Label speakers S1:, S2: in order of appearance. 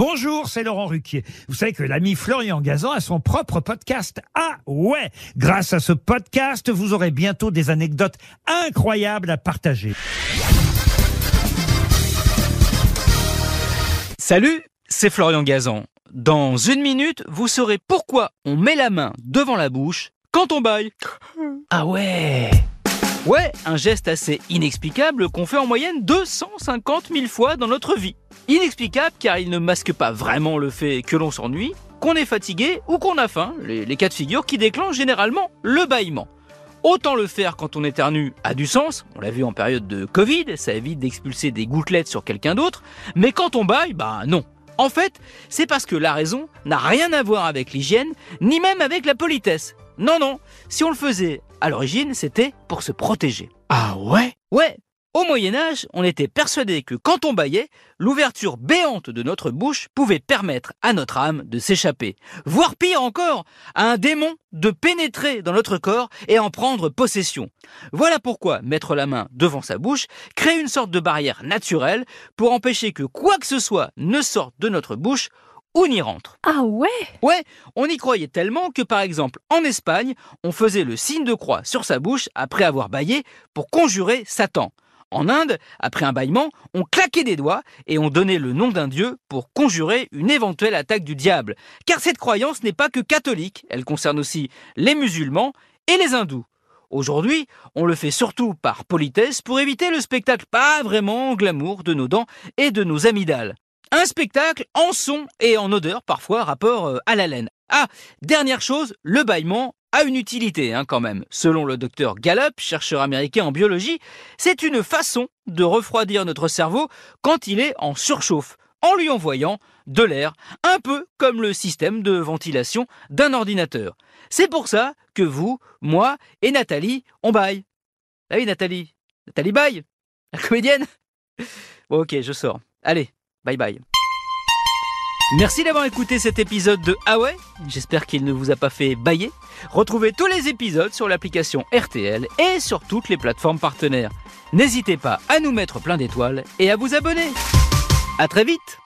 S1: Bonjour, c'est Laurent Ruquier. Vous savez que l'ami Florian Gazan a son propre podcast. Ah ouais Grâce à ce podcast, vous aurez bientôt des anecdotes incroyables à partager.
S2: Salut, c'est Florian Gazan. Dans une minute, vous saurez pourquoi on met la main devant la bouche quand on baille. Ah ouais Ouais, un geste assez inexplicable qu'on fait en moyenne 250 000 fois dans notre vie. Inexplicable car il ne masque pas vraiment le fait que l'on s'ennuie, qu'on est fatigué ou qu'on a faim, les, cas de figure qui déclenchent généralement le bâillement. Autant le faire quand on éternue a du sens, on l'a vu en période de Covid, ça évite d'expulser des gouttelettes sur quelqu'un d'autre, mais quand on baille, bah non. En fait, c'est parce que la raison n'a rien à voir avec l'hygiène, ni même avec la politesse. Non, non, si on le faisait à l'origine, c'était pour se protéger.
S1: Ah ouais?
S2: Moyen Âge, on était persuadé que quand on baillait, l'ouverture béante de notre bouche pouvait permettre à notre âme de s'échapper, voire pire encore, à un démon de pénétrer dans notre corps et en prendre possession. Voilà pourquoi mettre la main devant sa bouche crée une sorte de barrière naturelle pour empêcher que quoi que ce soit ne sorte de notre bouche ou n'y rentre.
S3: Ah ouais?
S2: Ouais, on y croyait tellement que par exemple en Espagne, on faisait le signe de croix sur sa bouche après avoir baillé pour conjurer Satan. En Inde, après un bâillement, on claquait des doigts et on donnait le nom d'un dieu pour conjurer une éventuelle attaque du diable. Car cette croyance n'est pas que catholique, elle concerne aussi les musulmans et les hindous. Aujourd'hui, on le fait surtout par politesse pour éviter le spectacle pas vraiment glamour de nos dents et de nos amygdales. Un spectacle en son et en odeur, parfois rapport euh, à la laine. Ah, dernière chose, le bâillement a une utilité hein, quand même. Selon le docteur Gallup, chercheur américain en biologie, c'est une façon de refroidir notre cerveau quand il est en surchauffe, en lui envoyant de l'air, un peu comme le système de ventilation d'un ordinateur. C'est pour ça que vous, moi et Nathalie, on baille. Ah oui, Nathalie. Nathalie baille La comédienne Bon, ok, je sors. Allez, bye bye. Merci d'avoir écouté cet épisode de Ah J'espère qu'il ne vous a pas fait bailler. Retrouvez tous les épisodes sur l'application RTL et sur toutes les plateformes partenaires. N'hésitez pas à nous mettre plein d'étoiles et à vous abonner. À très vite